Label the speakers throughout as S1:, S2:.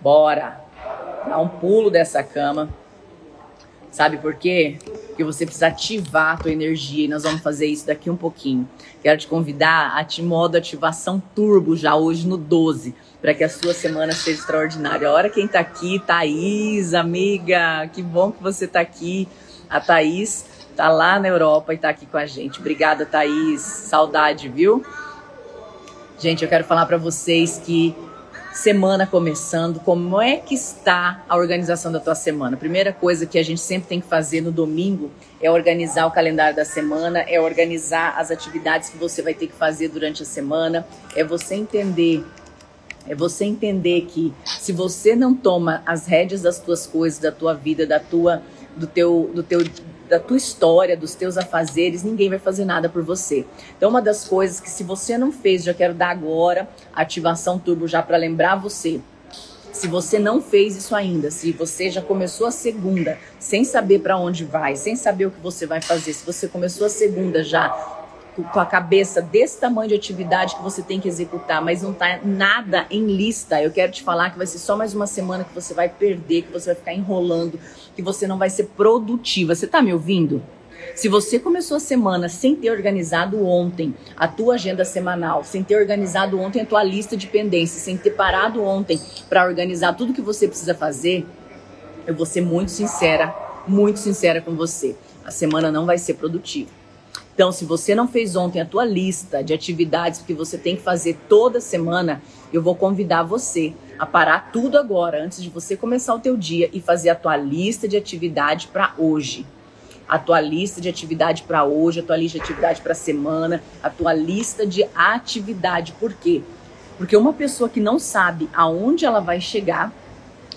S1: Bora! Dá um pulo dessa cama. Sabe por quê? Porque você precisa ativar a tua energia e nós vamos fazer isso daqui um pouquinho. Quero te convidar a modo ativação turbo já hoje no 12, para que a sua semana seja extraordinária. Olha quem tá aqui, Thaís, amiga, que bom que você tá aqui. A Thaís tá lá na Europa e tá aqui com a gente. Obrigada, Thaís. Saudade, viu? Gente, eu quero falar para vocês que semana começando, como é que está a organização da tua semana? Primeira coisa que a gente sempre tem que fazer no domingo é organizar o calendário da semana, é organizar as atividades que você vai ter que fazer durante a semana, é você entender é você entender que se você não toma as rédeas das tuas coisas, da tua vida, da tua do teu do teu da tua história, dos teus afazeres, ninguém vai fazer nada por você. Então, uma das coisas que se você não fez, já quero dar agora, ativação turbo já para lembrar você. Se você não fez isso ainda, se você já começou a segunda sem saber para onde vai, sem saber o que você vai fazer, se você começou a segunda já com a cabeça desse tamanho de atividade que você tem que executar, mas não tá nada em lista, eu quero te falar que vai ser só mais uma semana que você vai perder, que você vai ficar enrolando, que você não vai ser produtiva. Você tá me ouvindo? Se você começou a semana sem ter organizado ontem a tua agenda semanal, sem ter organizado ontem a tua lista de pendências, sem ter parado ontem para organizar tudo que você precisa fazer, eu vou ser muito sincera, muito sincera com você. A semana não vai ser produtiva. Então, se você não fez ontem a tua lista de atividades que você tem que fazer toda semana, eu vou convidar você a parar tudo agora, antes de você começar o teu dia e fazer a tua lista de atividade para hoje. A tua lista de atividade para hoje, a tua lista de atividade para semana, a tua lista de atividade. Por quê? Porque uma pessoa que não sabe aonde ela vai chegar,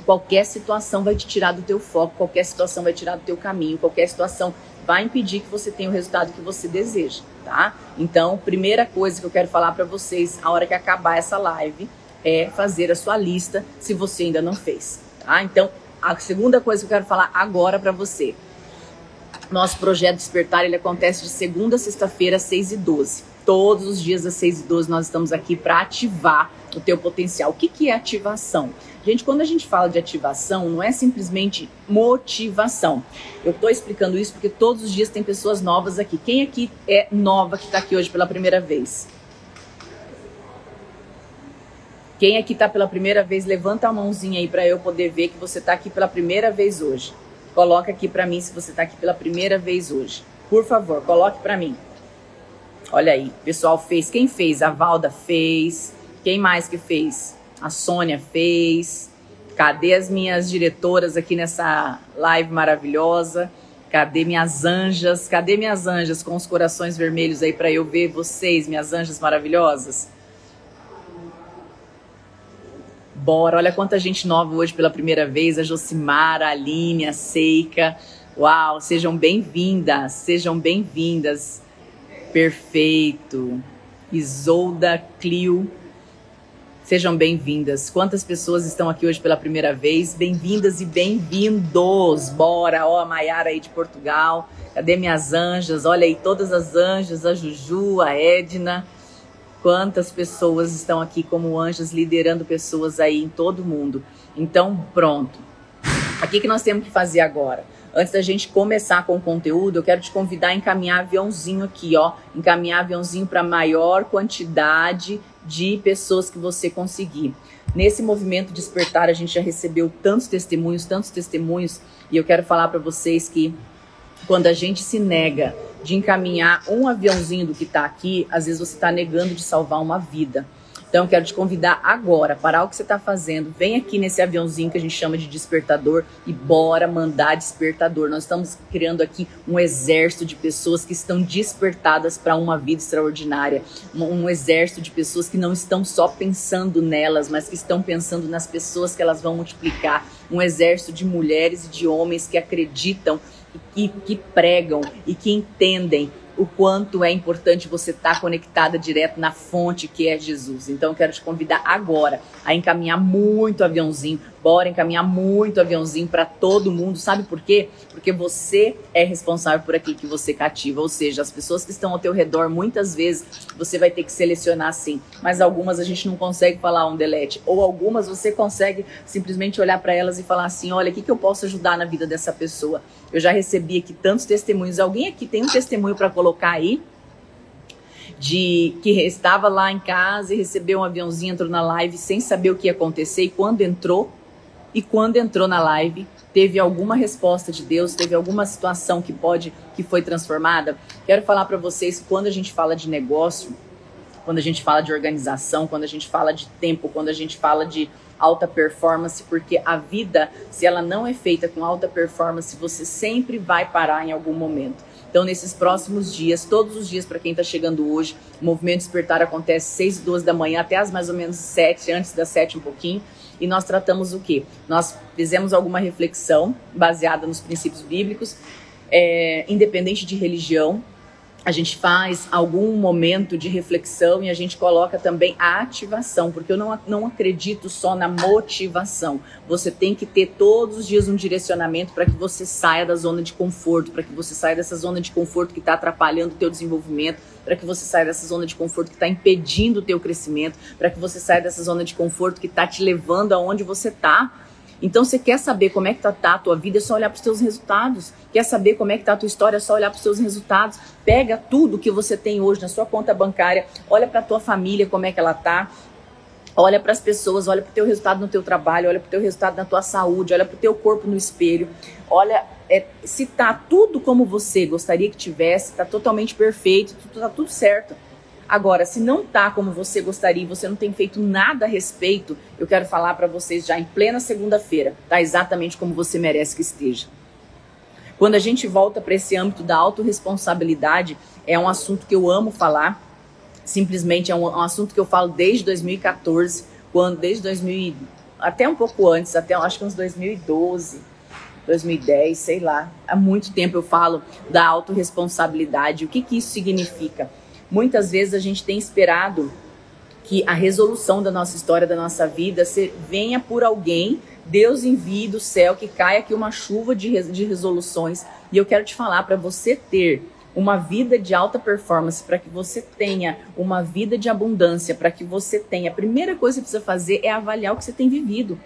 S1: qualquer situação vai te tirar do teu foco, qualquer situação vai tirar do teu caminho, qualquer situação vai impedir que você tenha o resultado que você deseja, tá? Então, primeira coisa que eu quero falar para vocês, a hora que acabar essa live, é fazer a sua lista, se você ainda não fez, tá? Então, a segunda coisa que eu quero falar agora para você. Nosso projeto Despertar, ele acontece de segunda a sexta-feira, 6 e 12. Todos os dias às 6 e 12 nós estamos aqui para ativar o teu potencial. O que, que é ativação? Gente, quando a gente fala de ativação, não é simplesmente motivação. Eu estou explicando isso porque todos os dias tem pessoas novas aqui. Quem aqui é nova que está aqui hoje pela primeira vez? Quem aqui está pela primeira vez, levanta a mãozinha aí para eu poder ver que você está aqui pela primeira vez hoje. Coloca aqui para mim se você está aqui pela primeira vez hoje. Por favor, coloque para mim. Olha aí, pessoal fez. Quem fez? A Valda fez. Quem mais que fez? A Sônia fez. Cadê as minhas diretoras aqui nessa live maravilhosa? Cadê minhas anjas? Cadê minhas anjas com os corações vermelhos aí para eu ver vocês, minhas anjas maravilhosas? Bora, olha quanta gente nova hoje pela primeira vez, a Josimara, a Aline, a Seika. Uau, sejam bem-vindas, sejam bem-vindas. Perfeito. Isolda, Clio, Sejam bem-vindas. Quantas pessoas estão aqui hoje pela primeira vez? Bem-vindas e bem-vindos. Bora, ó, a Maiara aí de Portugal. Cadê minhas anjas? Olha aí todas as anjas, a Juju, a Edna. Quantas pessoas estão aqui como anjas liderando pessoas aí em todo mundo. Então, pronto. O que, que nós temos que fazer agora? Antes da gente começar com o conteúdo, eu quero te convidar a encaminhar aviãozinho aqui, ó. Encaminhar aviãozinho para maior quantidade de pessoas que você conseguir. Nesse movimento despertar, a gente já recebeu tantos testemunhos, tantos testemunhos, e eu quero falar para vocês que quando a gente se nega de encaminhar um aviãozinho do que está aqui, às vezes você está negando de salvar uma vida. Então, quero te convidar agora, parar o que você está fazendo, vem aqui nesse aviãozinho que a gente chama de despertador e bora mandar despertador. Nós estamos criando aqui um exército de pessoas que estão despertadas para uma vida extraordinária, um, um exército de pessoas que não estão só pensando nelas, mas que estão pensando nas pessoas que elas vão multiplicar, um exército de mulheres e de homens que acreditam e que pregam e que entendem o quanto é importante você estar tá conectada direto na fonte que é Jesus. Então eu quero te convidar agora a encaminhar muito aviãozinho. Bora encaminhar muito aviãozinho para todo mundo. Sabe por quê? Porque você é responsável por aquilo que você cativa. Ou seja, as pessoas que estão ao teu redor, muitas vezes você vai ter que selecionar sim. Mas algumas a gente não consegue falar um delete. Ou algumas você consegue simplesmente olhar para elas e falar assim: olha, o que, que eu posso ajudar na vida dessa pessoa? Eu já recebi aqui tantos testemunhos. Alguém aqui tem um testemunho para colocar aí? de que estava lá em casa e recebeu um aviãozinho, entrou na live sem saber o que ia acontecer e quando entrou, e quando entrou na live, teve alguma resposta de Deus, teve alguma situação que pode que foi transformada. Quero falar para vocês que quando a gente fala de negócio, quando a gente fala de organização, quando a gente fala de tempo, quando a gente fala de alta performance, porque a vida, se ela não é feita com alta performance, você sempre vai parar em algum momento. Então, nesses próximos dias, todos os dias para quem está chegando hoje, o movimento despertar acontece 6 e 12 da manhã até as mais ou menos 7, antes das 7 um pouquinho. E nós tratamos o quê? Nós fizemos alguma reflexão baseada nos princípios bíblicos, é, independente de religião, a gente faz algum momento de reflexão e a gente coloca também a ativação, porque eu não, não acredito só na motivação. Você tem que ter todos os dias um direcionamento para que você saia da zona de conforto, para que você saia dessa zona de conforto que está atrapalhando o teu desenvolvimento, para que você saia dessa zona de conforto que está impedindo o teu crescimento, para que você saia dessa zona de conforto que está te levando aonde você está então, você quer saber como é que tá, tá a tua vida, é só olhar para os teus resultados. Quer saber como é que tá a tua história, é só olhar para os teus resultados. Pega tudo que você tem hoje na sua conta bancária, olha para tua família, como é que ela tá. Olha para as pessoas, olha para o teu resultado no teu trabalho, olha para o teu resultado na tua saúde, olha para o teu corpo no espelho. Olha é, se tá tudo como você gostaria que tivesse, tá totalmente perfeito, tá tudo certo. Agora, se não tá como você gostaria, você não tem feito nada a respeito, eu quero falar para vocês já em plena segunda-feira, tá exatamente como você merece que esteja. Quando a gente volta para esse âmbito da autorresponsabilidade, é um assunto que eu amo falar. Simplesmente é um, um assunto que eu falo desde 2014, quando desde 2000 até um pouco antes, até acho que uns 2012, 2010, sei lá. Há muito tempo eu falo da autorresponsabilidade. O que que isso significa? Muitas vezes a gente tem esperado que a resolução da nossa história, da nossa vida, se, venha por alguém, Deus envie do céu que caia aqui uma chuva de, de resoluções. E eu quero te falar para você ter uma vida de alta performance, para que você tenha uma vida de abundância, para que você tenha, a primeira coisa que você precisa fazer é avaliar o que você tem vivido.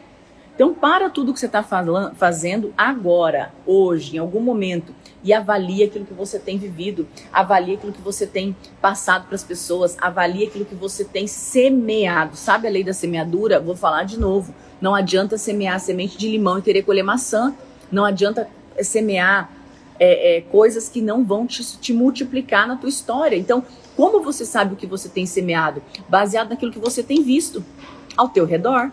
S1: Então, para tudo que você está fazendo agora, hoje, em algum momento, e avalie aquilo que você tem vivido, avalie aquilo que você tem passado para as pessoas, avalie aquilo que você tem semeado. Sabe a lei da semeadura? Vou falar de novo. Não adianta semear semente de limão e querer colher maçã. Não adianta semear é, é, coisas que não vão te, te multiplicar na tua história. Então, como você sabe o que você tem semeado? Baseado naquilo que você tem visto ao teu redor.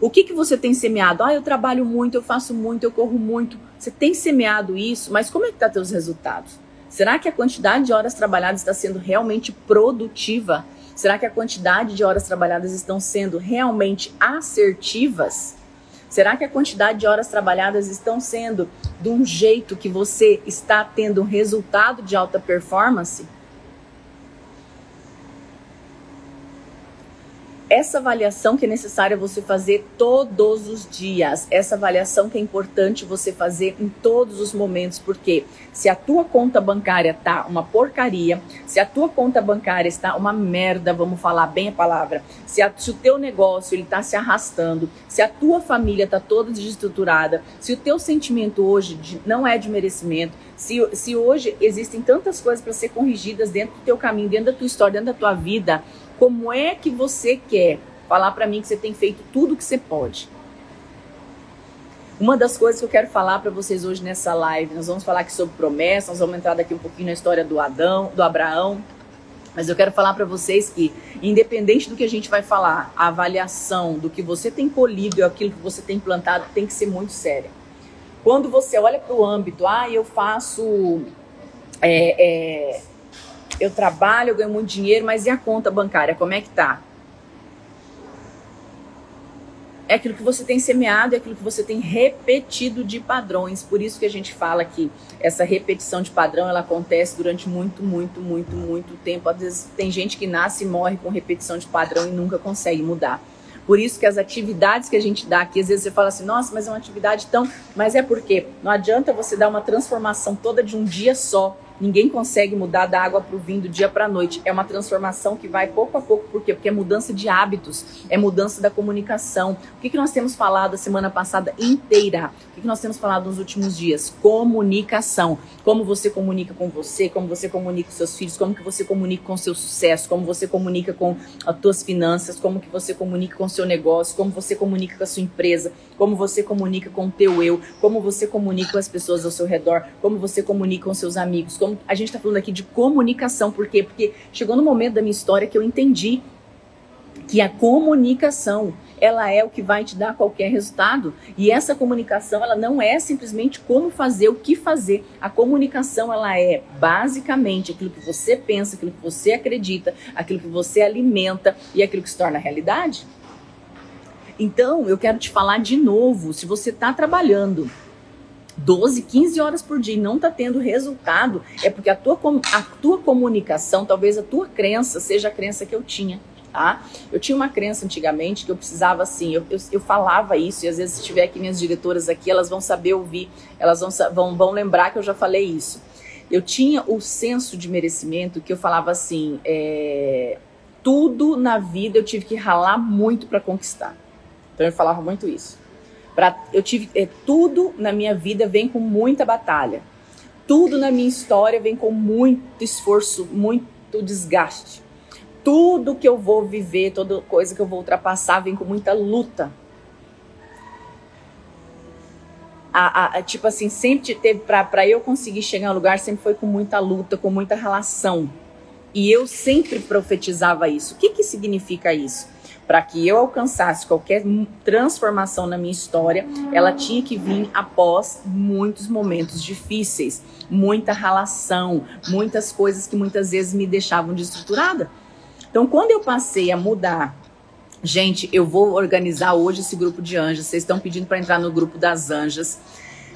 S1: O que, que você tem semeado? Ah, eu trabalho muito, eu faço muito, eu corro muito. Você tem semeado isso, mas como é que tá teus resultados? Será que a quantidade de horas trabalhadas está sendo realmente produtiva? Será que a quantidade de horas trabalhadas estão sendo realmente assertivas? Será que a quantidade de horas trabalhadas estão sendo de um jeito que você está tendo um resultado de alta performance? Essa avaliação que é necessária você fazer todos os dias, essa avaliação que é importante você fazer em todos os momentos, porque se a tua conta bancária tá uma porcaria, se a tua conta bancária está uma merda, vamos falar bem a palavra, se, a, se o teu negócio ele tá se arrastando, se a tua família tá toda desestruturada, se o teu sentimento hoje de, não é de merecimento, se, se hoje existem tantas coisas para ser corrigidas dentro do teu caminho, dentro da tua história, dentro da tua vida, como é que você quer falar para mim que você tem feito tudo o que você pode? Uma das coisas que eu quero falar para vocês hoje nessa live, nós vamos falar aqui sobre promessas, nós vamos entrar daqui um pouquinho na história do Adão, do Abraão, mas eu quero falar para vocês que, independente do que a gente vai falar, a avaliação do que você tem colhido e aquilo que você tem plantado tem que ser muito séria. Quando você olha para o âmbito, ah, eu faço é, é, eu trabalho, eu ganho muito dinheiro, mas e a conta bancária, como é que tá? é aquilo que você tem semeado, é aquilo que você tem repetido de padrões. Por isso que a gente fala que essa repetição de padrão ela acontece durante muito, muito, muito, muito tempo. Às vezes tem gente que nasce e morre com repetição de padrão e nunca consegue mudar. Por isso que as atividades que a gente dá aqui, às vezes você fala assim, nossa, mas é uma atividade tão. Mas é porque não adianta você dar uma transformação toda de um dia só Ninguém consegue mudar da água para o vinho do dia para a noite. É uma transformação que vai pouco a pouco. Por quê? Porque é mudança de hábitos, é mudança da comunicação. O que, que nós temos falado a semana passada inteira? O que, que nós temos falado nos últimos dias? Comunicação. Como você comunica com você, como você comunica com seus filhos, como que você comunica com seu sucesso, como você comunica com as suas finanças, como que você comunica com seu negócio, como você comunica com a sua empresa, como você comunica com o teu eu, como você comunica com as pessoas ao seu redor, como você comunica com seus amigos, como a gente está falando aqui de comunicação. Por quê? Porque chegou no momento da minha história que eu entendi que a comunicação ela é o que vai te dar qualquer resultado. E essa comunicação, ela não é simplesmente como fazer, o que fazer. A comunicação, ela é basicamente aquilo que você pensa, aquilo que você acredita, aquilo que você alimenta e aquilo que se torna realidade. Então, eu quero te falar de novo, se você está trabalhando 12, 15 horas por dia e não está tendo resultado, é porque a tua, a tua comunicação, talvez a tua crença seja a crença que eu tinha. Tá? Eu tinha uma crença antigamente que eu precisava assim, eu, eu, eu, falava isso, e às vezes se tiver aqui minhas diretoras aqui, elas vão saber ouvir, elas vão, vão, vão lembrar que eu já falei isso. Eu tinha o senso de merecimento que eu falava assim, é, tudo na vida eu tive que ralar muito para conquistar. Então eu falava muito isso. Pra, eu tive é, tudo na minha vida vem com muita batalha. Tudo na minha história vem com muito esforço, muito desgaste. Tudo que eu vou viver, toda coisa que eu vou ultrapassar vem com muita luta. A, a, a, tipo assim, sempre teve para eu conseguir chegar no lugar, sempre foi com muita luta, com muita relação. E eu sempre profetizava isso. O que, que significa isso? Para que eu alcançasse qualquer transformação na minha história, ela tinha que vir após muitos momentos difíceis, muita relação, muitas coisas que muitas vezes me deixavam desestruturada. Então, quando eu passei a mudar Gente, eu vou organizar hoje esse grupo de anjas. Vocês estão pedindo para entrar no grupo das anjas.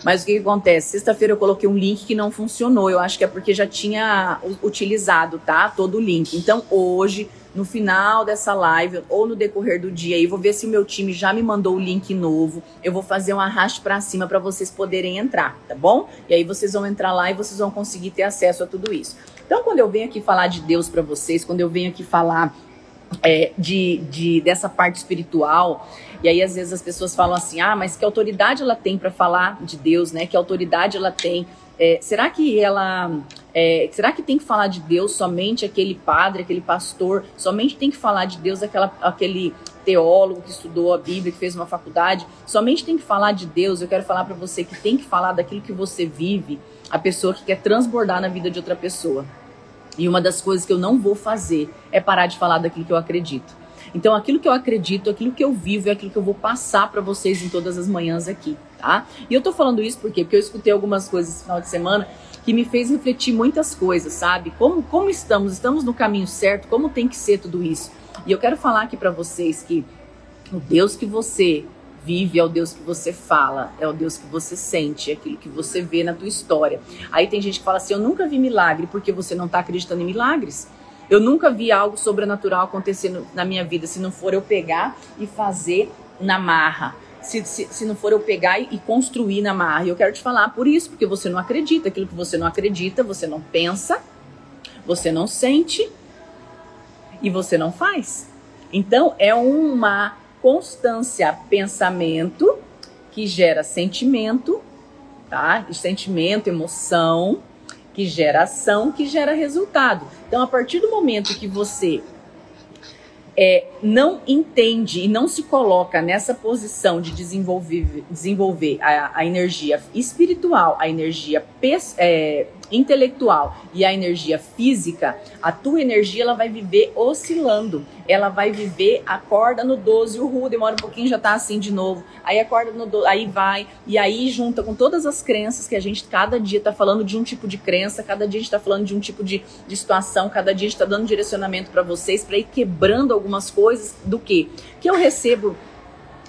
S1: Mas o que, que acontece? Sexta-feira eu coloquei um link que não funcionou. Eu acho que é porque já tinha utilizado, tá? Todo o link. Então hoje no final dessa live ou no decorrer do dia aí, vou ver se o meu time já me mandou o link novo. Eu vou fazer um arraste para cima para vocês poderem entrar, tá bom? E aí vocês vão entrar lá e vocês vão conseguir ter acesso a tudo isso. Então, quando eu venho aqui falar de Deus para vocês, quando eu venho aqui falar é, de, de, dessa parte espiritual. E aí às vezes as pessoas falam assim: "Ah, mas que autoridade ela tem para falar de Deus, né? Que autoridade ela tem é, será que ela. É, será que tem que falar de Deus somente aquele padre, aquele pastor? Somente tem que falar de Deus aquela, aquele teólogo que estudou a Bíblia, que fez uma faculdade? Somente tem que falar de Deus? Eu quero falar para você que tem que falar daquilo que você vive, a pessoa que quer transbordar na vida de outra pessoa. E uma das coisas que eu não vou fazer é parar de falar daquilo que eu acredito. Então, aquilo que eu acredito, aquilo que eu vivo é aquilo que eu vou passar para vocês em todas as manhãs aqui, tá? E eu tô falando isso porque porque eu escutei algumas coisas esse final de semana que me fez refletir muitas coisas, sabe? Como como estamos? Estamos no caminho certo? Como tem que ser tudo isso? E eu quero falar aqui para vocês que o Deus que você vive é o Deus que você fala, é o Deus que você sente, é aquilo que você vê na tua história. Aí tem gente que fala assim: "Eu nunca vi milagre porque você não está acreditando em milagres". Eu nunca vi algo sobrenatural acontecendo na minha vida se não for eu pegar e fazer na marra. Se, se, se não for eu pegar e, construir na marra. Eu quero te falar por isso, porque você não acredita. Aquilo que você não acredita, você não pensa, você não sente e você não faz. Então é uma constância pensamento que gera sentimento, tá? Sentimento, emoção, que gera ação, que gera resultado. Então, a partir do momento que você é, não entende e não se coloca nessa posição de desenvolver, desenvolver a, a energia espiritual, a energia é, intelectual e a energia física, a tua energia ela vai viver oscilando. Ela vai viver, acorda no 12, o ru demora um pouquinho, já tá assim de novo. Aí acorda no 12, aí vai, e aí junta com todas as crenças que a gente cada dia tá falando de um tipo de crença, cada dia a gente tá falando de um tipo de, de situação, cada dia a gente tá dando direcionamento para vocês para ir quebrando algumas coisas do que que eu recebo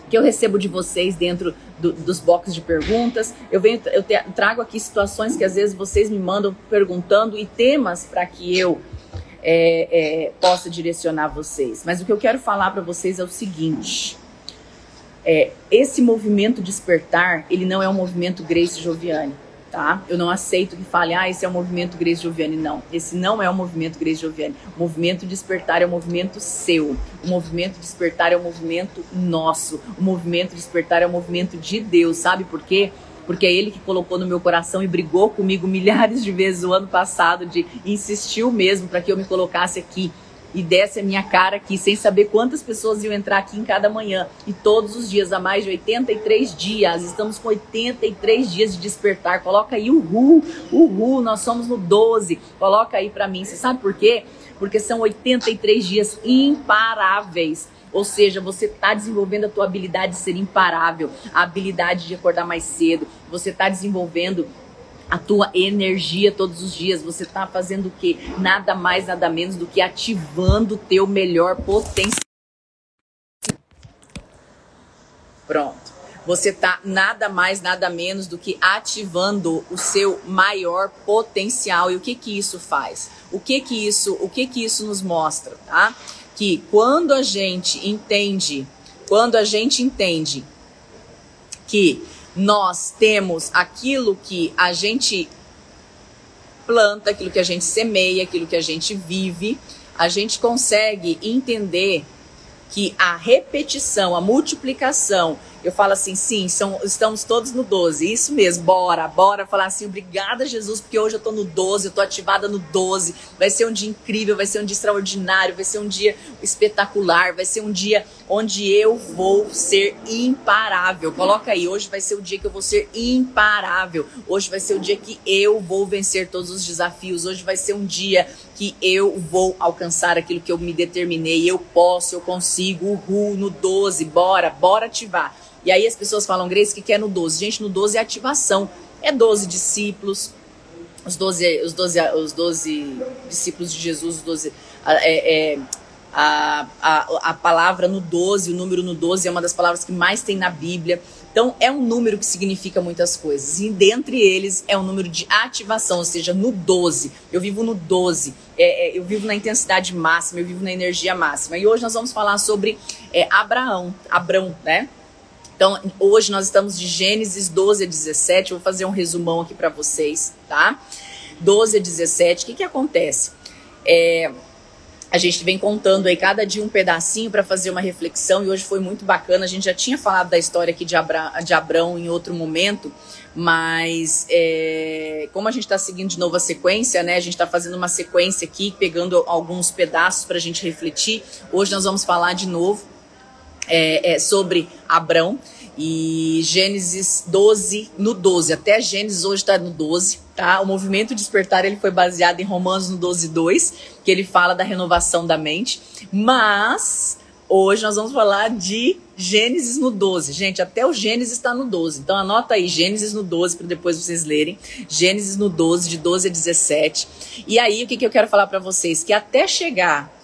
S1: que eu recebo de vocês dentro do, dos boxes de perguntas. Eu venho, eu te, trago aqui situações que às vezes vocês me mandam perguntando e temas para que eu é, é, possa direcionar vocês. Mas o que eu quero falar para vocês é o seguinte: é, esse movimento despertar, ele não é um movimento Grace Joviane tá? Eu não aceito que fale, ah, esse é o movimento Grace Joviane. Não, esse não é o movimento Grace Joviane. O movimento despertar é o movimento seu. O movimento despertar é o movimento nosso. O movimento despertar é o movimento de Deus, sabe por quê? Porque é ele que colocou no meu coração e brigou comigo milhares de vezes o ano passado, de insistiu mesmo para que eu me colocasse aqui e desse a minha cara aqui, sem saber quantas pessoas iam entrar aqui em cada manhã. E todos os dias, há mais de 83 dias, estamos com 83 dias de despertar. Coloca aí, uhul, uhul, nós somos no 12. Coloca aí para mim. Você sabe por quê? Porque são 83 dias imparáveis. Ou seja, você está desenvolvendo a tua habilidade de ser imparável, a habilidade de acordar mais cedo, você está desenvolvendo a tua energia todos os dias. Você está fazendo o quê? Nada mais, nada menos do que ativando o teu melhor potencial. Pronto. Você está nada mais, nada menos do que ativando o seu maior potencial. E o que que isso faz? O que que isso, o que que isso nos mostra, tá? Que quando a gente entende, quando a gente entende que nós temos aquilo que a gente planta, aquilo que a gente semeia, aquilo que a gente vive, a gente consegue entender que a repetição, a multiplicação eu falo assim, sim, são, estamos todos no 12. Isso mesmo, bora, bora falar assim, obrigada, Jesus, porque hoje eu tô no 12, eu tô ativada no 12. Vai ser um dia incrível, vai ser um dia extraordinário, vai ser um dia espetacular, vai ser um dia onde eu vou ser imparável. Coloca aí, hoje vai ser o dia que eu vou ser imparável. Hoje vai ser o dia que eu vou vencer todos os desafios. Hoje vai ser um dia que eu vou alcançar aquilo que eu me determinei. Eu posso, eu consigo. Uhul, no 12, bora, bora ativar. E aí as pessoas falam, Grace, o que é no 12? Gente, no 12 é ativação. É 12 discípulos, os 12, os 12, os 12 discípulos de Jesus, os 12. É, é, a, a, a palavra no 12, o número no 12 é uma das palavras que mais tem na Bíblia. Então, é um número que significa muitas coisas. E dentre eles é um número de ativação, ou seja, no 12. Eu vivo no 12. É, é, eu vivo na intensidade máxima, eu vivo na energia máxima. E hoje nós vamos falar sobre é, Abraão, Abrão, né? Então, hoje nós estamos de Gênesis 12 a 17. Eu vou fazer um resumão aqui para vocês, tá? 12 a 17. O que, que acontece? É, a gente vem contando aí cada dia um pedacinho para fazer uma reflexão e hoje foi muito bacana. A gente já tinha falado da história aqui de, Abra, de Abrão em outro momento, mas é, como a gente está seguindo de novo a sequência, né? A gente está fazendo uma sequência aqui, pegando alguns pedaços para a gente refletir. Hoje nós vamos falar de novo é, é, sobre Abrão e Gênesis 12 no 12. Até Gênesis hoje está no 12, tá? O movimento despertar ele foi baseado em Romanos no 12 2, que ele fala da renovação da mente, mas hoje nós vamos falar de Gênesis no 12. Gente, até o Gênesis está no 12. Então anota aí Gênesis no 12 para depois vocês lerem. Gênesis no 12, de 12 a 17. E aí o que, que eu quero falar para vocês? Que até chegar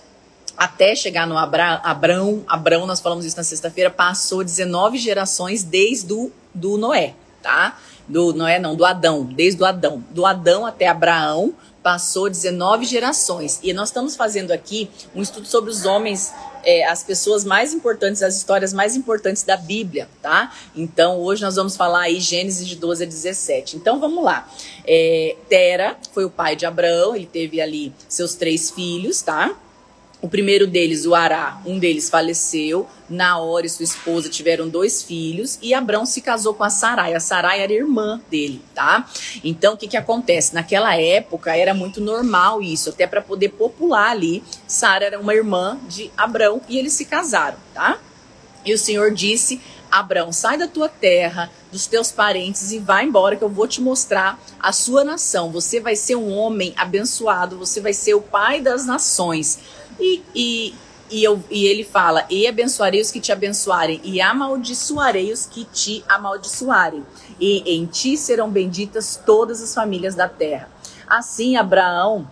S1: até chegar no Abra, Abrão, Abrão, nós falamos isso na sexta-feira, passou 19 gerações desde do, do Noé, tá? Do Noé não, do Adão, desde o Adão. Do Adão até Abraão passou 19 gerações. E nós estamos fazendo aqui um estudo sobre os homens, é, as pessoas mais importantes, as histórias mais importantes da Bíblia, tá? Então hoje nós vamos falar aí Gênesis de 12 a 17. Então vamos lá. É, Tera foi o pai de Abraão, ele teve ali seus três filhos, tá? O primeiro deles, o Ará, um deles faleceu. Naor e sua esposa tiveram dois filhos e Abrão se casou com a Sarai. A Sarai era irmã dele, tá? Então, o que que acontece? Naquela época era muito normal isso, até para poder popular ali. Sara era uma irmã de Abrão e eles se casaram, tá? E o Senhor disse: Abrão, sai da tua terra, dos teus parentes e vai embora que eu vou te mostrar a sua nação. Você vai ser um homem abençoado, você vai ser o pai das nações. E, e, e, eu, e ele fala: E abençoarei os que te abençoarem, e amaldiçoarei os que te amaldiçoarem. E em ti serão benditas todas as famílias da terra. Assim, Abraão,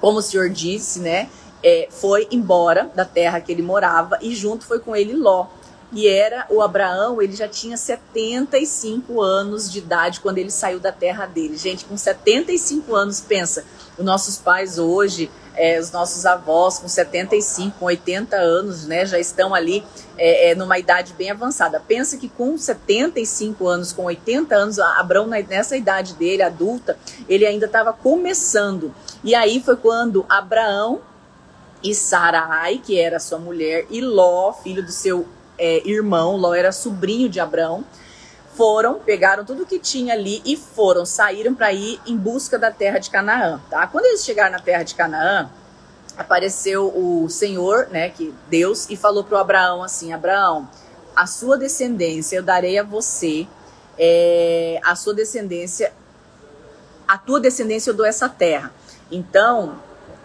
S1: como o Senhor disse, né? É, foi embora da terra que ele morava e junto foi com ele Ló. E era o Abraão, ele já tinha 75 anos de idade quando ele saiu da terra dele. Gente, com 75 anos, pensa, os nossos pais hoje, é, os nossos avós com 75, com 80 anos, né, já estão ali é, é, numa idade bem avançada. Pensa que com 75 anos, com 80 anos, Abraão, nessa idade dele, adulta, ele ainda estava começando. E aí foi quando Abraão e Sarai, que era sua mulher, e Ló, filho do seu é, irmão, Ló era sobrinho de Abraão, foram, pegaram tudo que tinha ali e foram, saíram para ir em busca da terra de Canaã, tá? Quando eles chegaram na terra de Canaã, apareceu o Senhor, né, que Deus, e falou para Abraão assim: Abraão, a sua descendência eu darei a você, é, a sua descendência, a tua descendência eu dou essa terra. Então,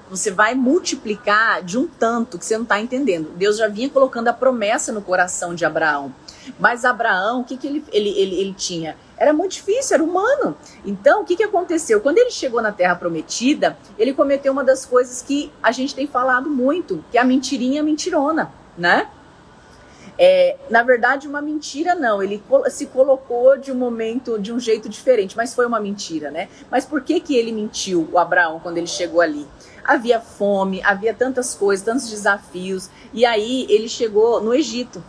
S1: você vai multiplicar de um tanto que você não está entendendo. Deus já vinha colocando a promessa no coração de Abraão. Mas Abraão, o que, que ele, ele, ele, ele tinha? Era muito difícil, era humano. Então, o que, que aconteceu? Quando ele chegou na Terra Prometida, ele cometeu uma das coisas que a gente tem falado muito, que é a mentirinha mentirona, né? É, na verdade, uma mentira não. Ele se colocou de um momento, de um jeito diferente, mas foi uma mentira, né? Mas por que que ele mentiu, o Abraão, quando ele chegou ali? Havia fome, havia tantas coisas, tantos desafios. E aí ele chegou no Egito.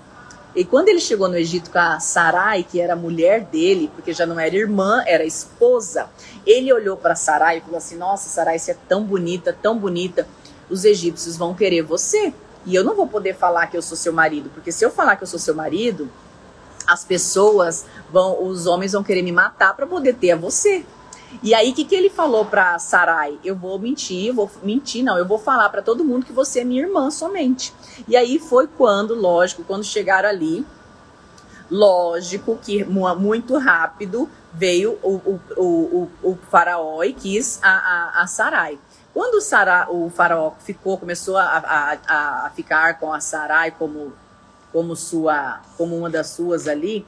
S1: E quando ele chegou no Egito com a Sarai, que era a mulher dele, porque já não era irmã, era esposa, ele olhou para Sarai e falou assim: Nossa, Sarai, você é tão bonita, tão bonita. Os egípcios vão querer você. E eu não vou poder falar que eu sou seu marido, porque se eu falar que eu sou seu marido, as pessoas vão, os homens vão querer me matar para poder ter a você. E aí, o que, que ele falou para Sarai? Eu vou mentir, vou mentir, não, eu vou falar para todo mundo que você é minha irmã somente. E aí foi quando, lógico, quando chegaram ali, lógico que muito rápido veio o, o, o, o, faraó e quis a, a, a Sarai. Quando o faraó ficou, começou a, a, a ficar com a Sarai como, como, sua, como uma das suas ali,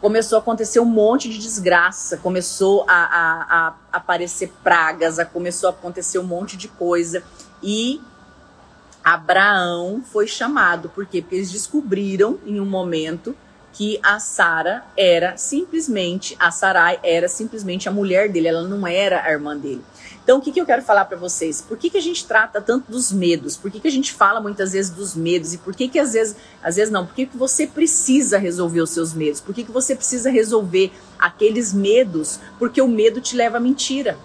S1: começou a acontecer um monte de desgraça, começou a, a, a aparecer pragas, a, começou a acontecer um monte de coisa. E Abraão foi chamado, por quê? Porque eles descobriram em um momento que a Sara era simplesmente, a Sarai era simplesmente a mulher dele, ela não era a irmã dele. Então, o que, que eu quero falar para vocês? Por que, que a gente trata tanto dos medos? Por que, que a gente fala muitas vezes dos medos? E por que, que às vezes, às vezes não, por que, que você precisa resolver os seus medos? Por que, que você precisa resolver aqueles medos? Porque o medo te leva à mentira.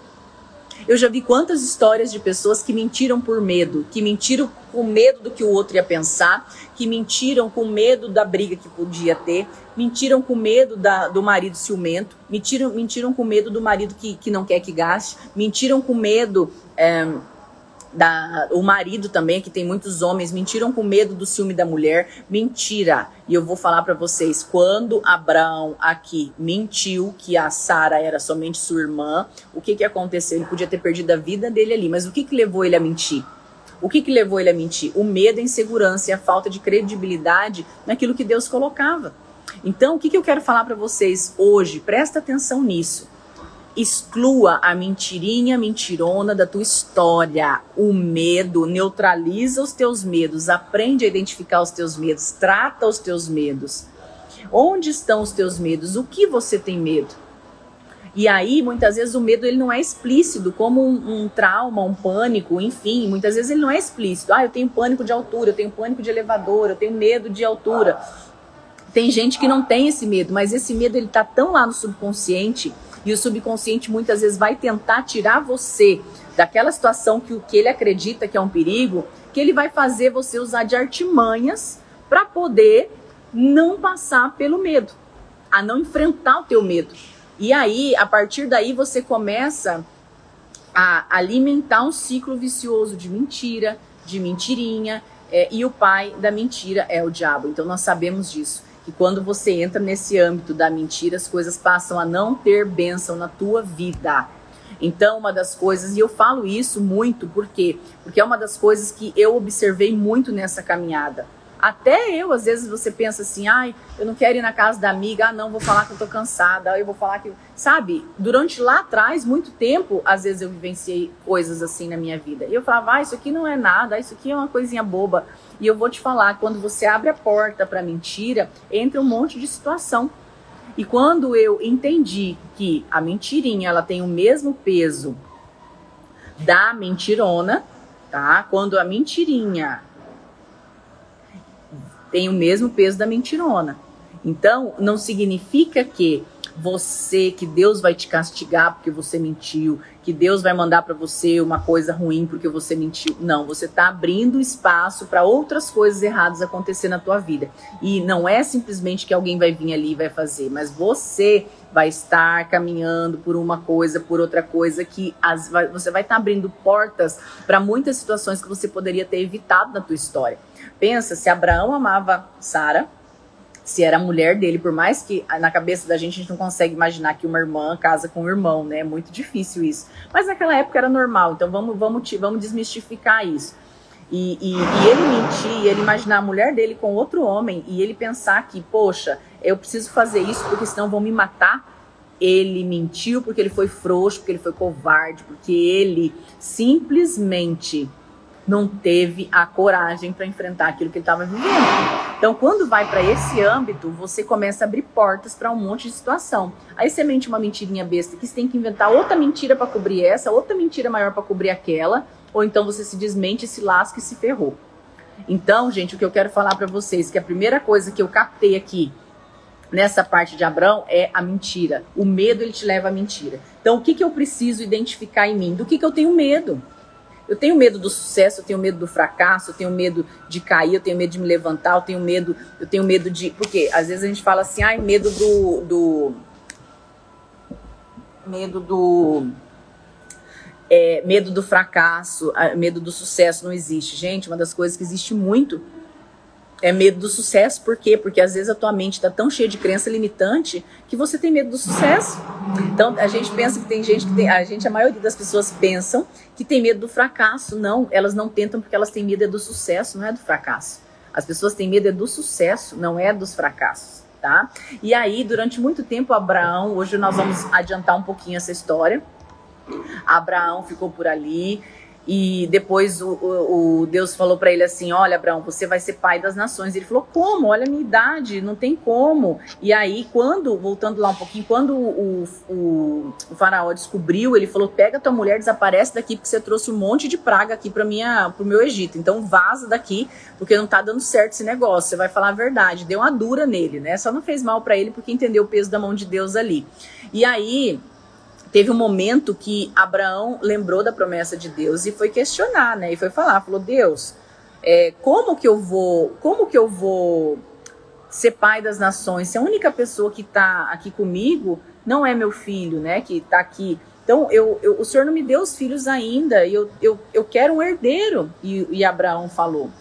S1: Eu já vi quantas histórias de pessoas que mentiram por medo, que mentiram com medo do que o outro ia pensar, que mentiram com medo da briga que podia ter, mentiram com medo da, do marido ciumento, mentiram, mentiram com medo do marido que, que não quer que gaste, mentiram com medo. É, da, o marido também, que tem muitos homens, mentiram com medo do ciúme da mulher. Mentira. E eu vou falar para vocês, quando Abraão aqui mentiu que a Sara era somente sua irmã, o que que aconteceu? Ele podia ter perdido a vida dele ali, mas o que que levou ele a mentir? O que que levou ele a mentir? O medo, a insegurança e a falta de credibilidade naquilo que Deus colocava. Então, o que que eu quero falar para vocês hoje? Presta atenção nisso. Exclua a mentirinha mentirona da tua história. O medo neutraliza os teus medos, aprende a identificar os teus medos, trata os teus medos. Onde estão os teus medos? O que você tem medo? E aí, muitas vezes, o medo ele não é explícito, como um, um, trauma, um pânico, enfim. Muitas vezes ele não é explícito. Ah, eu tenho pânico de altura, eu tenho pânico de elevador, eu tenho medo de altura. Tem gente que não tem esse medo, mas esse medo ele tá tão lá no subconsciente e o subconsciente muitas vezes vai tentar tirar você daquela situação que o que ele acredita que é um perigo, que ele vai fazer você usar de artimanhas para poder não passar pelo medo, a não enfrentar o teu medo. E aí, a partir daí, você começa a alimentar um ciclo vicioso de mentira, de mentirinha, é, e o pai da mentira é o diabo. Então, nós sabemos disso que quando você entra nesse âmbito da mentira, as coisas passam a não ter bênção na tua vida. Então, uma das coisas, e eu falo isso muito, por quê? Porque é uma das coisas que eu observei muito nessa caminhada. Até eu, às vezes você pensa assim, ai, eu não quero ir na casa da amiga, ah, não, vou falar que eu tô cansada, eu vou falar que. Sabe, durante lá atrás, muito tempo, às vezes eu vivenciei coisas assim na minha vida. E eu falava, ah, isso aqui não é nada, isso aqui é uma coisinha boba. E eu vou te falar, quando você abre a porta para mentira, entra um monte de situação. E quando eu entendi que a mentirinha ela tem o mesmo peso da mentirona, tá? Quando a mentirinha tem o mesmo peso da mentirona. Então, não significa que você, que Deus vai te castigar porque você mentiu, que Deus vai mandar para você uma coisa ruim porque você mentiu. Não, você está abrindo espaço para outras coisas erradas acontecer na tua vida. E não é simplesmente que alguém vai vir ali e vai fazer, mas você vai estar caminhando por uma coisa, por outra coisa que as, vai, você vai estar tá abrindo portas para muitas situações que você poderia ter evitado na tua história. Pensa, se Abraão amava Sara, se era a mulher dele, por mais que na cabeça da gente a gente não consegue imaginar que uma irmã casa com um irmão, né? É muito difícil isso. Mas naquela época era normal, então vamos, vamos, vamos desmistificar isso. E, e, e ele mentir, ele imaginar a mulher dele com outro homem e ele pensar que, poxa, eu preciso fazer isso porque senão vão me matar. Ele mentiu porque ele foi frouxo, porque ele foi covarde, porque ele simplesmente não teve a coragem para enfrentar aquilo que ele estava vivendo. Então, quando vai para esse âmbito, você começa a abrir portas para um monte de situação. Aí você mente uma mentirinha besta que você tem que inventar outra mentira para cobrir essa, outra mentira maior para cobrir aquela, ou então você se desmente, se lasca e se ferrou. Então, gente, o que eu quero falar para vocês que a primeira coisa que eu captei aqui nessa parte de Abraão é a mentira. O medo ele te leva à mentira. Então, o que, que eu preciso identificar em mim? Do que, que eu tenho medo? Eu tenho medo do sucesso, eu tenho medo do fracasso, eu tenho medo de cair, eu tenho medo de me levantar, eu tenho medo, eu tenho medo de. Porque às vezes a gente fala assim, ai, medo do. do medo do. É, medo do fracasso, medo do sucesso não existe. Gente, uma das coisas que existe muito é medo do sucesso, por quê? Porque às vezes a tua mente está tão cheia de crença limitante que você tem medo do sucesso. Então a gente pensa que tem gente que tem, a gente, a maioria das pessoas pensam que tem medo do fracasso. Não, elas não tentam porque elas têm medo é do sucesso, não é do fracasso. As pessoas têm medo é do sucesso, não é dos fracassos, tá? E aí, durante muito tempo, Abraão, hoje nós vamos adiantar um pouquinho essa história. Abraão ficou por ali, e depois o, o, o Deus falou para ele assim: Olha, Abraão, você vai ser pai das nações. Ele falou: Como? Olha a minha idade, não tem como. E aí, quando, voltando lá um pouquinho, quando o, o, o Faraó descobriu, ele falou: Pega tua mulher, desaparece daqui, porque você trouxe um monte de praga aqui para o meu Egito. Então vaza daqui, porque não tá dando certo esse negócio. Você vai falar a verdade. Deu uma dura nele, né? Só não fez mal para ele porque entendeu o peso da mão de Deus ali. E aí teve um momento que Abraão lembrou da promessa de Deus e foi questionar, né? E foi falar, falou: Deus, é, como que eu vou, como que eu vou ser pai das nações? Se a única pessoa que está aqui comigo não é meu filho, né? Que está aqui. Então, eu, eu, o Senhor não me deu os filhos ainda, e eu, eu, eu quero um herdeiro. E, e Abraão falou: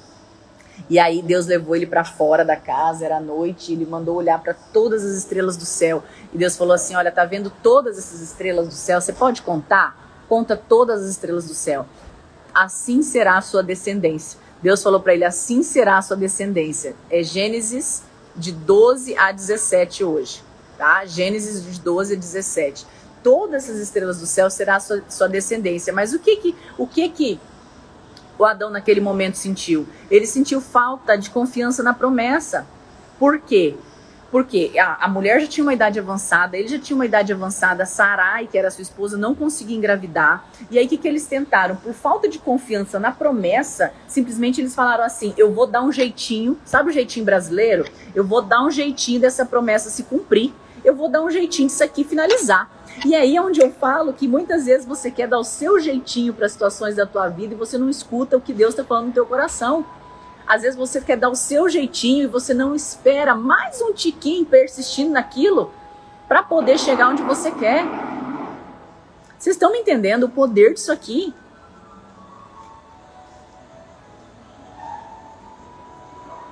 S1: e aí Deus levou ele para fora da casa, era noite, ele mandou olhar para todas as estrelas do céu. E Deus falou assim: "Olha, tá vendo todas essas estrelas do céu? Você pode contar? Conta todas as estrelas do céu. Assim será a sua descendência." Deus falou para ele: "Assim será a sua descendência." É Gênesis de 12 a 17 hoje, tá? Gênesis de 12 a 17. Todas essas estrelas do céu será a sua, sua descendência. Mas o que que o que que o Adão naquele momento sentiu? Ele sentiu falta de confiança na promessa. Por quê? Porque a, a, mulher já tinha uma idade avançada, ele já tinha uma idade avançada, Sarai, que era sua esposa, não conseguia engravidar. E aí o que, que eles tentaram? Por falta de confiança na promessa, simplesmente eles falaram assim: eu vou dar um jeitinho, sabe o jeitinho brasileiro? Eu vou dar um jeitinho dessa promessa se cumprir. Eu vou dar um jeitinho disso aqui finalizar. E aí é onde eu falo que muitas vezes você quer dar o seu jeitinho para as situações da tua vida e você não escuta o que Deus está falando no teu coração. Às vezes você quer dar o seu jeitinho e você não espera mais um tiquinho persistindo naquilo para poder chegar onde você quer. Vocês estão me entendendo o poder disso aqui?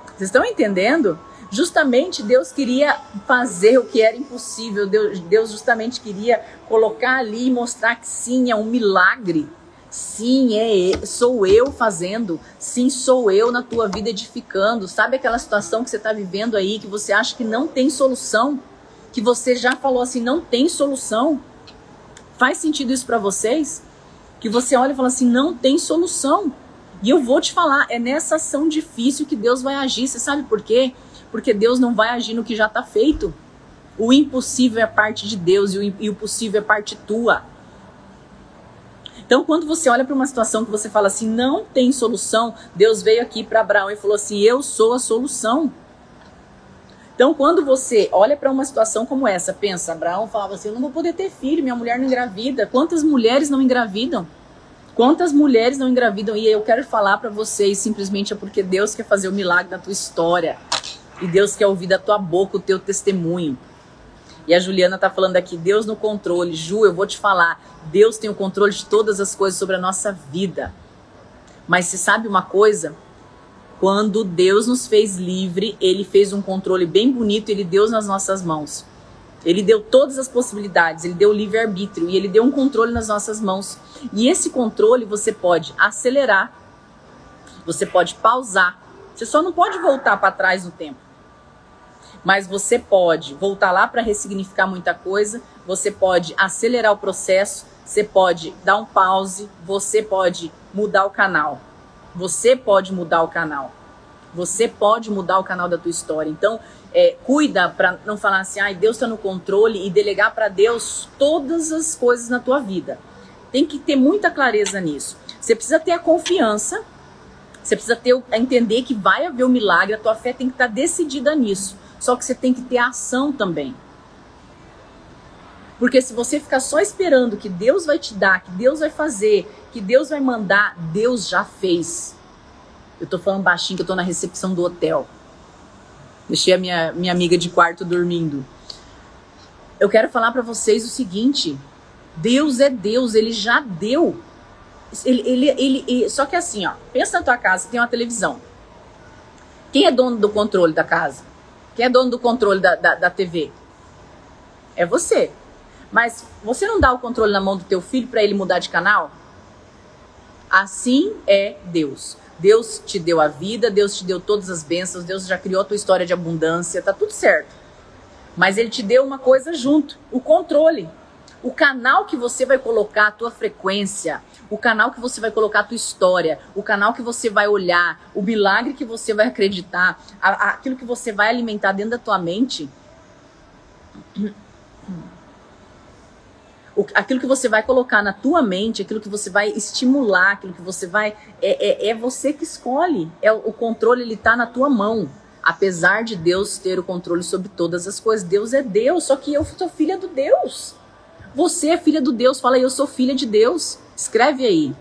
S1: Vocês estão entendendo? Justamente Deus queria fazer o que era impossível, Deus, Deus justamente queria colocar ali e mostrar que sim, é um milagre. Sim, é, sou eu fazendo. Sim, sou eu na tua vida edificando. Sabe aquela situação que você está vivendo aí, que você acha que não tem solução? Que você já falou assim, não tem solução? Faz sentido isso para vocês? Que você olha e fala assim, não tem solução. E eu vou te falar, é nessa ação difícil que Deus vai agir. Você sabe por quê? Porque Deus não vai agir no que já está feito. O impossível é parte de Deus e o, e o possível é parte tua. Então, quando você olha para uma situação que você fala assim, não tem solução, Deus veio aqui para Abraão e falou assim: Eu sou a solução. Então, quando você olha para uma situação como essa, pensa, Abraão falava assim: Eu não vou poder ter filho, minha mulher não engravida. Quantas mulheres não engravidam? Quantas mulheres não engravidam? E eu quero falar para vocês, simplesmente é porque Deus quer fazer o milagre da tua história. E Deus quer ouvir da tua boca o teu testemunho. E a Juliana tá falando aqui, Deus no controle. Ju, eu vou te falar, Deus tem o controle de todas as coisas sobre a nossa vida. Mas você sabe uma coisa? Quando Deus nos fez livre, ele fez um controle bem bonito, ele deu nas nossas mãos. Ele deu todas as possibilidades, ele deu livre-arbítrio e ele deu um controle nas nossas mãos. E esse controle você pode acelerar, você pode pausar, você só não pode voltar para trás no tempo mas você pode voltar lá para ressignificar muita coisa, você pode acelerar o processo, você pode dar um pause, você pode mudar o canal. Você pode mudar o canal. Você pode mudar o canal da tua história. Então, é, cuida para não falar assim, ai, Deus está no controle e delegar para Deus todas as coisas na tua vida. Tem que ter muita clareza nisso. Você precisa ter a confiança, você precisa ter entender que vai haver um milagre, a tua fé tem que estar tá decidida nisso. Só que você tem que ter ação também. Porque se você ficar só esperando que Deus vai te dar, que Deus vai fazer, que Deus vai mandar, Deus já fez. Eu tô falando baixinho que eu tô na recepção do hotel. Deixei a minha, minha amiga de quarto dormindo. Eu quero falar para vocês o seguinte: Deus é Deus, ele já deu. Ele, ele, ele, ele, só que assim, ó, pensa na tua casa, tem uma televisão. Quem é dono do controle da casa? Quem é dono do controle da, da, da TV? É você. Mas você não dá o controle na mão do teu filho para ele mudar de canal? Assim é Deus. Deus te deu a vida, Deus te deu todas as bênçãos, Deus já criou a tua história de abundância, tá tudo certo. Mas ele te deu uma coisa junto, o controle. O canal que você vai colocar a tua frequência, o canal que você vai colocar a tua história, o canal que você vai olhar, o milagre que você vai acreditar, a, aquilo que você vai alimentar dentro da tua mente, o, aquilo que você vai colocar na tua mente, aquilo que você vai estimular, aquilo que você vai. É, é, é você que escolhe. É, o controle ele tá na tua mão. Apesar de Deus ter o controle sobre todas as coisas, Deus é Deus, só que eu sou filha do Deus. Você é filha do Deus, fala eu sou filha de Deus. Escreve aí.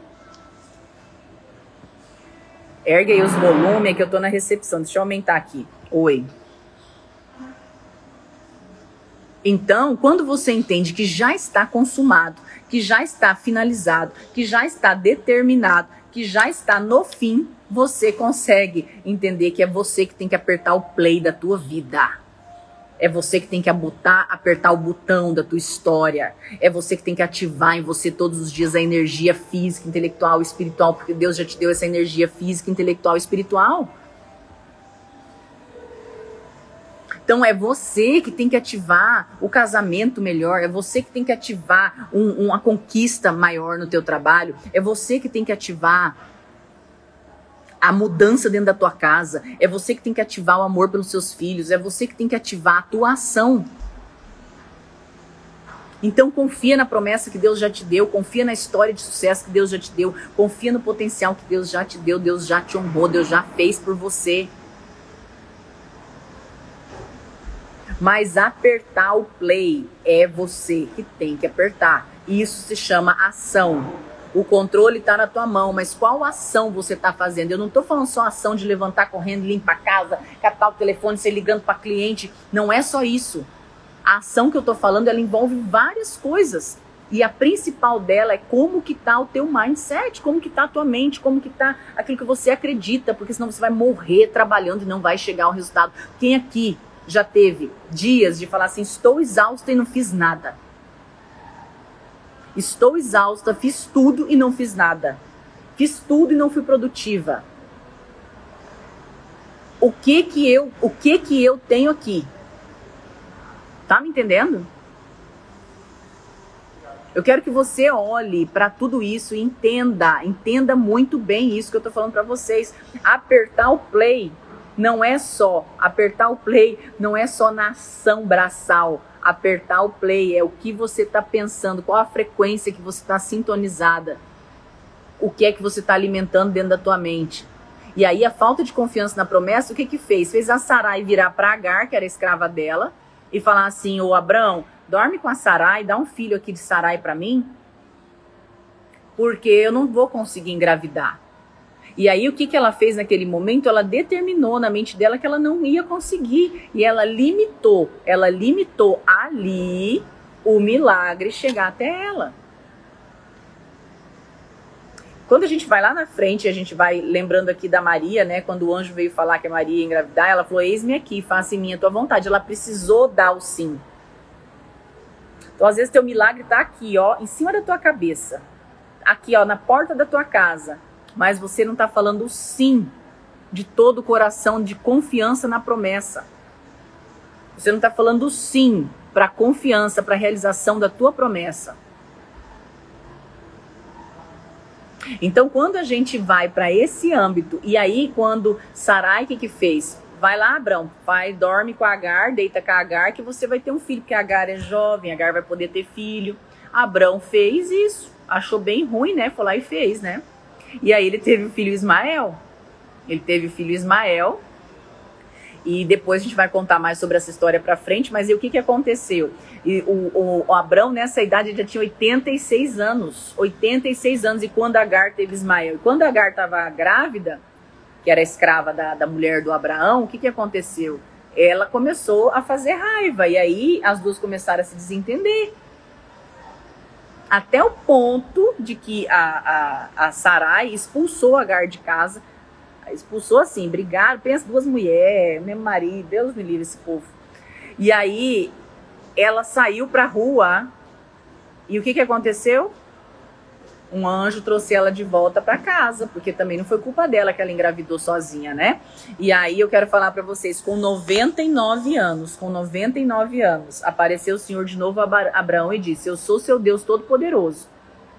S1: Ergue aí os volumes que eu tô na recepção. Deixa eu aumentar aqui. Oi. Então, quando você entende que já está consumado, que já está finalizado, que já está determinado, que já está no fim, você consegue entender que é você que tem que apertar o play da tua vida. É você que tem que abutar, apertar o botão da tua história. É você que tem que ativar em você todos os dias a energia física, intelectual, espiritual, porque Deus já te deu essa energia física, intelectual espiritual. Então é você que tem que ativar o casamento melhor, é você que tem que ativar um, uma conquista maior no teu trabalho, é você que tem que ativar a mudança dentro da tua casa, é você que tem que ativar o amor pelos seus filhos, é você que tem que ativar a tua ação. Então confia na promessa que Deus já te deu, confia na história de sucesso que Deus já te deu, confia no potencial que Deus já te deu, Deus já te honrou, Deus já fez por você. Mas apertar o play é você que tem que apertar. Isso se chama ação. O controle está na tua mão, mas qual ação você está fazendo? Eu não estou falando só ação de levantar correndo, limpar a casa, catar o telefone, ser ligando para cliente. Não é só isso. A ação que eu estou falando, ela envolve várias coisas. E a principal dela é como que tá o teu mindset, como que tá a tua mente, como que tá aquilo que você acredita, porque senão você vai morrer trabalhando e não vai chegar ao resultado. Quem aqui já teve dias de falar assim, estou exausto e não fiz nada? Estou exausta, fiz tudo e não fiz nada. Fiz tudo e não fui produtiva. O que que eu, o que que eu tenho aqui? Tá me entendendo? Eu quero que você olhe para tudo isso e entenda, entenda muito bem isso que eu tô falando para vocês. Apertar o play não é só apertar o play, não é só na ação braçal. Apertar o play é o que você está pensando, qual a frequência que você está sintonizada, o que é que você está alimentando dentro da tua mente. E aí a falta de confiança na promessa, o que que fez? Fez a Sarai virar para Agar, que era escrava dela, e falar assim: "Ô Abrão, dorme com a Sarai, dá um filho aqui de Sarai para mim, porque eu não vou conseguir engravidar". E aí o que, que ela fez naquele momento? Ela determinou na mente dela que ela não ia conseguir e ela limitou, ela limitou ali o milagre chegar até ela. Quando a gente vai lá na frente, a gente vai lembrando aqui da Maria, né? Quando o anjo veio falar que a Maria ia engravidar, ela falou: Eis-me aqui, faça em mim a tua vontade. Ela precisou dar o sim. Então, às vezes, teu milagre tá aqui, ó, em cima da tua cabeça. Aqui, ó, na porta da tua casa mas você não está falando sim de todo o coração, de confiança na promessa. Você não está falando sim para confiança, para a realização da tua promessa. Então, quando a gente vai para esse âmbito, e aí quando Sarai, que, que fez? Vai lá, Abraão, vai, dorme com a Agar, deita com a Agar, que você vai ter um filho, porque a Agar é jovem, a Agar vai poder ter filho. Abraão fez isso, achou bem ruim, né? Foi lá e fez, né? E aí ele teve o filho Ismael. Ele teve o filho Ismael. E depois a gente vai contar mais sobre essa história para frente. Mas e o que, que aconteceu? E o, o, o Abrão, nessa idade, já tinha 86 anos. 86 anos. E quando Agar teve Ismael? E quando Agar estava grávida, que era escrava da, da mulher do Abraão, o que, que aconteceu? Ela começou a fazer raiva. E aí as duas começaram a se desentender até o ponto de que a, a, a Sarai expulsou Agar de casa. Expulsou assim, brigaram, pensa duas mulheres, mesmo marido, Deus me livre esse povo. E aí ela saiu pra rua e o que, que aconteceu? Um anjo trouxe ela de volta para casa, porque também não foi culpa dela que ela engravidou sozinha, né? E aí eu quero falar para vocês, com 99 anos, com 99 anos, apareceu o Senhor de novo a Abraão e disse: "Eu sou seu Deus todo-poderoso.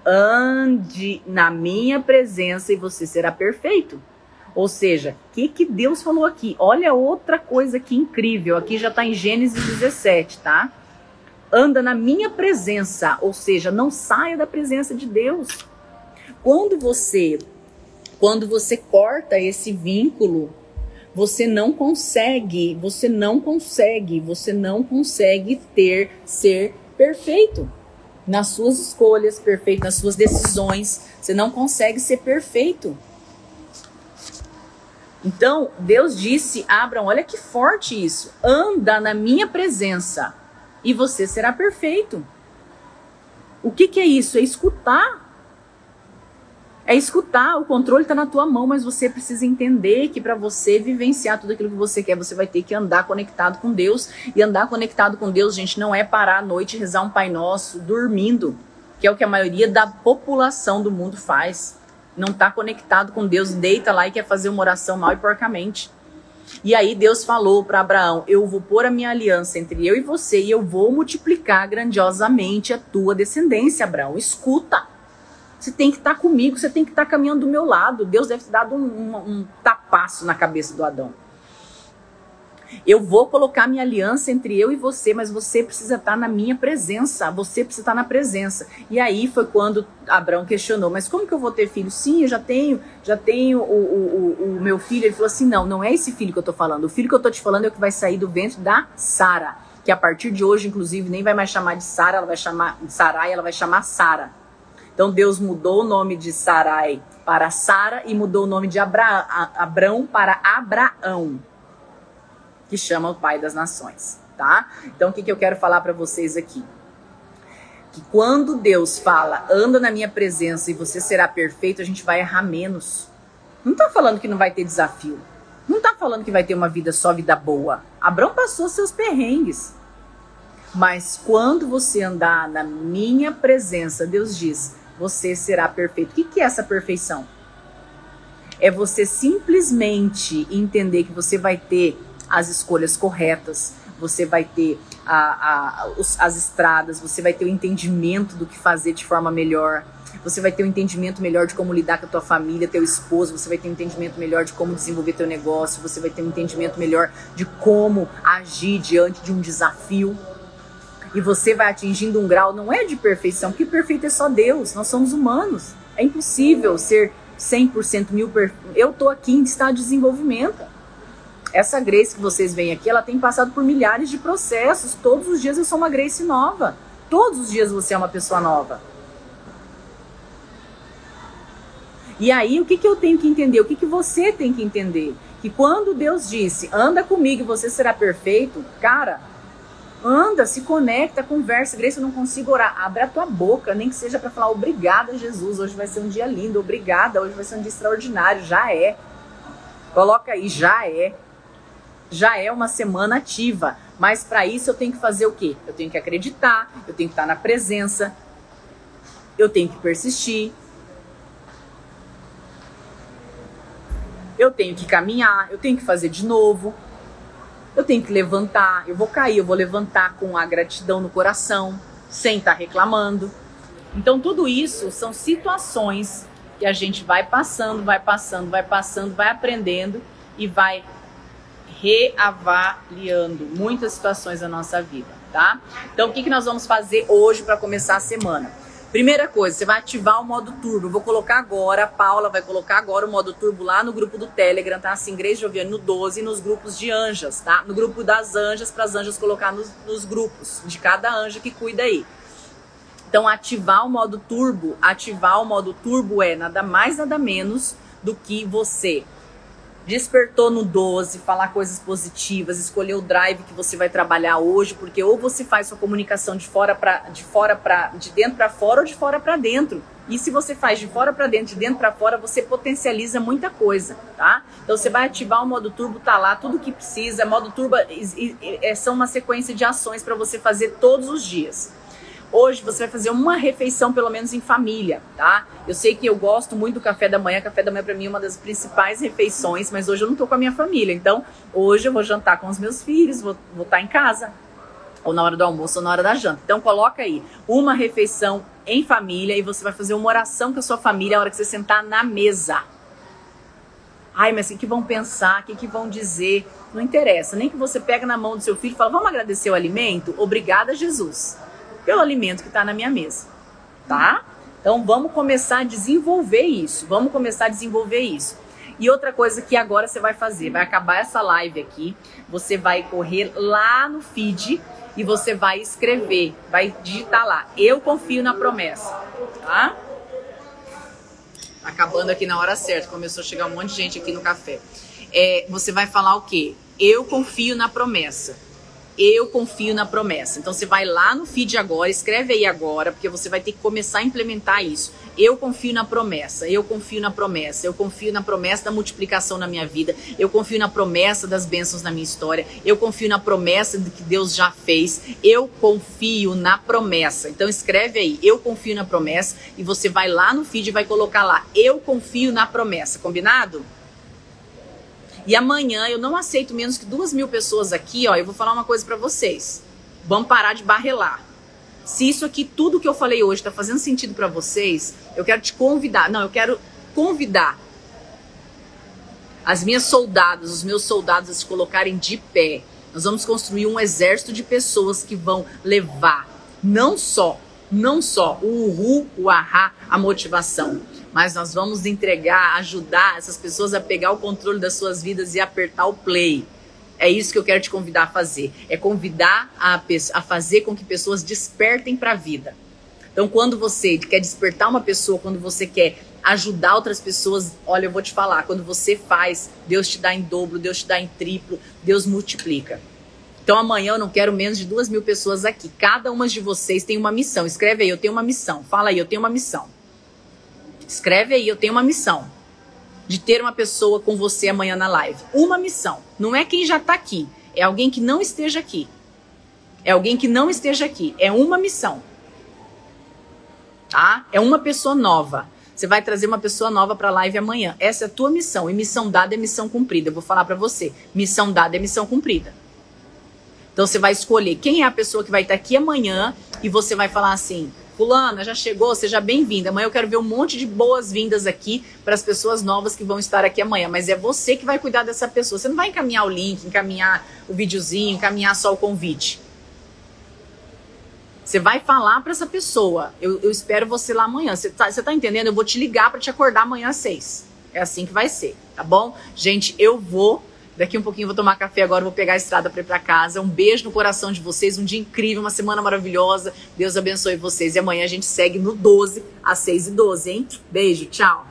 S1: Ande na minha presença e você será perfeito." Ou seja, o que, que Deus falou aqui? Olha outra coisa que incrível. Aqui já está em Gênesis 17, tá? Anda na minha presença, ou seja, não saia da presença de Deus. Quando você quando você corta esse vínculo, você não consegue, você não consegue, você não consegue ter ser perfeito nas suas escolhas, perfeito nas suas decisões. Você não consegue ser perfeito. Então, Deus disse a Abraão: olha que forte isso. Anda na minha presença e você será perfeito. O que, que é isso? É escutar. É escutar, o controle está na tua mão, mas você precisa entender que para você vivenciar tudo aquilo que você quer, você vai ter que andar conectado com Deus. E andar conectado com Deus, gente, não é parar à noite e rezar um Pai Nosso dormindo, que é o que a maioria da população do mundo faz. Não está conectado com Deus, deita lá e quer fazer uma oração mal e porcamente. E aí Deus falou para Abraão: Eu vou pôr a minha aliança entre eu e você e eu vou multiplicar grandiosamente a tua descendência, Abraão. Escuta. Você tem que estar tá comigo, você tem que estar tá caminhando do meu lado. Deus deve ter dado um, um, um tapaço na cabeça do Adão. Eu vou colocar minha aliança entre eu e você, mas você precisa estar na minha presença. Você precisa estar na presença. E aí foi quando Abraão questionou: Mas como que eu vou ter filho? Sim, eu já tenho, já tenho o, o, o, o meu filho. Ele falou assim: Não, não é esse filho que eu tô falando. O filho que eu tô te falando é o que vai sair do ventre da Sara. Que a partir de hoje, inclusive, nem vai mais chamar de Sara, ela vai chamar Sarai, ela vai chamar Sara. Então Deus mudou o nome de Sarai para Sara e mudou o nome de Abra Abrão para Abraão que chama o Pai das Nações, tá? Então o que, que eu quero falar para vocês aqui? Que quando Deus fala, anda na minha presença e você será perfeito, a gente vai errar menos. Não tá falando que não vai ter desafio. Não tá falando que vai ter uma vida só vida boa. Abraão passou seus perrengues. Mas quando você andar na minha presença, Deus diz, você será perfeito. O que é essa perfeição? É você simplesmente entender que você vai ter as escolhas corretas, você vai ter a, a, os, as estradas, você vai ter o entendimento do que fazer de forma melhor, você vai ter um entendimento melhor de como lidar com a tua família, teu esposo, você vai ter um entendimento melhor de como desenvolver teu negócio, você vai ter um entendimento melhor de como agir diante de um desafio. E você vai atingindo um grau, não é de perfeição, porque perfeito é só Deus, nós somos humanos. É impossível ser 100% mil perfeito. Eu tô aqui em estado de desenvolvimento. Essa Grace que vocês veem aqui, ela tem passado por milhares de processos. Todos os dias eu sou uma Grace nova. Todos os dias você é uma pessoa nova. E aí, o que, que eu tenho que entender? O que, que você tem que entender? Que quando Deus disse, anda comigo e você será perfeito, cara, anda, se conecta, conversa. Grace, eu não consigo orar. Abre a tua boca, nem que seja para falar obrigada, Jesus. Hoje vai ser um dia lindo, obrigada. Hoje vai ser um dia extraordinário. Já é. Coloca aí, já é. Já é uma semana ativa. Mas para isso eu tenho que fazer o quê? Eu tenho que acreditar, eu tenho que estar na presença, eu tenho que persistir, eu tenho que caminhar, eu tenho que fazer de novo, eu tenho que levantar, eu vou cair, eu vou levantar com a gratidão no coração, sem estar tá reclamando. Então, tudo isso são situações que a gente vai passando, vai passando, vai passando, vai aprendendo e vai reavaliando muitas situações da nossa vida, tá? Então, o que, que nós vamos fazer hoje para começar a semana? Primeira coisa, você vai ativar o modo turbo. Eu vou colocar agora, a Paula vai colocar agora o modo turbo lá no grupo do Telegram, tá? Assim, Grace Joviane no 12 nos grupos de anjas, tá? No grupo das anjas, para as anjas colocar nos, nos grupos de cada anja que cuida aí. Então, ativar o modo turbo, ativar o modo turbo é nada mais, nada menos do que você despertou no 12, falar coisas positivas, escolher o drive que você vai trabalhar hoje, porque ou você faz sua comunicação de fora para de fora para de dentro para fora ou de fora para dentro. E se você faz de fora para dentro, de dentro para fora, você potencializa muita coisa, tá? Então você vai ativar o modo turbo, tá lá tudo que precisa. Modo turbo é, são uma sequência de ações para você fazer todos os dias. Hoje você vai fazer uma refeição, pelo menos em família, tá? Eu sei que eu gosto muito do café da manhã. Café da manhã para mim é uma das principais refeições, mas hoje eu não tô com a minha família. Então, hoje eu vou jantar com os meus filhos, vou, estar tá em casa, ou na hora do almoço ou na hora da janta. Então, coloca aí uma refeição em família e você vai fazer uma oração com a sua família a hora que você sentar na mesa. Ai, mas o que vão pensar? O que, que vão dizer? Não interessa. Nem que você pega na mão do seu filho e fala, vamos agradecer o alimento? Obrigada, Jesus pelo alimento que está na minha mesa, tá? Então vamos começar a desenvolver isso, vamos começar a desenvolver isso. E outra coisa que agora você vai fazer, vai acabar essa live aqui, você vai correr lá no feed e você vai escrever, vai digitar lá, eu confio na promessa, tá? Acabando aqui na hora certa, começou a chegar um monte de gente aqui no café. É, você vai falar o quê? Eu confio na promessa eu confio na promessa. Então você vai lá no feed agora, escreve aí agora, porque você vai ter que começar a implementar isso. Eu confio na promessa, eu confio na promessa, eu confio na promessa da multiplicação na minha vida, eu confio na promessa das bênçãos na minha história, eu confio na promessa de que Deus já fez, eu confio na promessa. Então escreve aí, eu confio na promessa, e você vai lá no feed e vai colocar lá, eu confio na promessa, combinado? E amanhã eu não aceito menos que duas mil pessoas aqui, ó. Eu vou falar uma coisa para vocês. Vamos parar de barrelar. Se isso aqui, tudo que eu falei hoje, está fazendo sentido para vocês, eu quero te convidar. Não, eu quero convidar as minhas soldadas, os meus soldados a se colocarem de pé. Nós vamos construir um exército de pessoas que vão levar não só, não só o uhu, o ahá, a motivação, mas nós vamos entregar, ajudar essas pessoas a pegar o controle das suas vidas e apertar o play. É isso que eu quero te convidar a fazer. É convidar a, a fazer com que pessoas despertem para a vida. Então, quando você quer despertar uma pessoa, quando você quer ajudar outras pessoas, olha, eu vou te falar, quando você faz, Deus te dá em dobro, Deus te dá em triplo, Deus multiplica. Então amanhã eu não quero menos de duas mil pessoas aqui. Cada uma de vocês tem uma missão. Escreve aí, eu tenho uma missão. Fala aí, eu tenho uma missão. Escreve aí, eu tenho uma missão de ter uma pessoa com você amanhã na live. Uma missão. Não é quem já está aqui, é alguém que não esteja aqui. É alguém que não esteja aqui. É uma missão. Tá? É uma pessoa nova. Você vai trazer uma pessoa nova para a live amanhã. Essa é a tua missão. E missão dada é missão cumprida. Eu vou falar para você. Missão dada é missão cumprida. Então você vai escolher quem é a pessoa que vai estar aqui amanhã e você vai falar assim: Fulana, já chegou, seja bem-vinda. Amanhã eu quero ver um monte de boas-vindas aqui para as pessoas novas que vão estar aqui amanhã. Mas é você que vai cuidar dessa pessoa. Você não vai encaminhar o link, encaminhar o videozinho, encaminhar só o convite. Você vai falar para essa pessoa. Eu, eu, espero você lá amanhã. Você tá, você tá entendendo? Eu vou te ligar para te acordar amanhã às seis. É assim que vai ser, tá bom? Gente, eu vou. Daqui um pouquinho vou tomar café agora, vou pegar a estrada para ir para casa. Um beijo no coração de vocês, um dia incrível, uma semana maravilhosa. Deus abençoe vocês. E amanhã a gente segue no 12 às 6 e 12, hein? Beijo, tchau.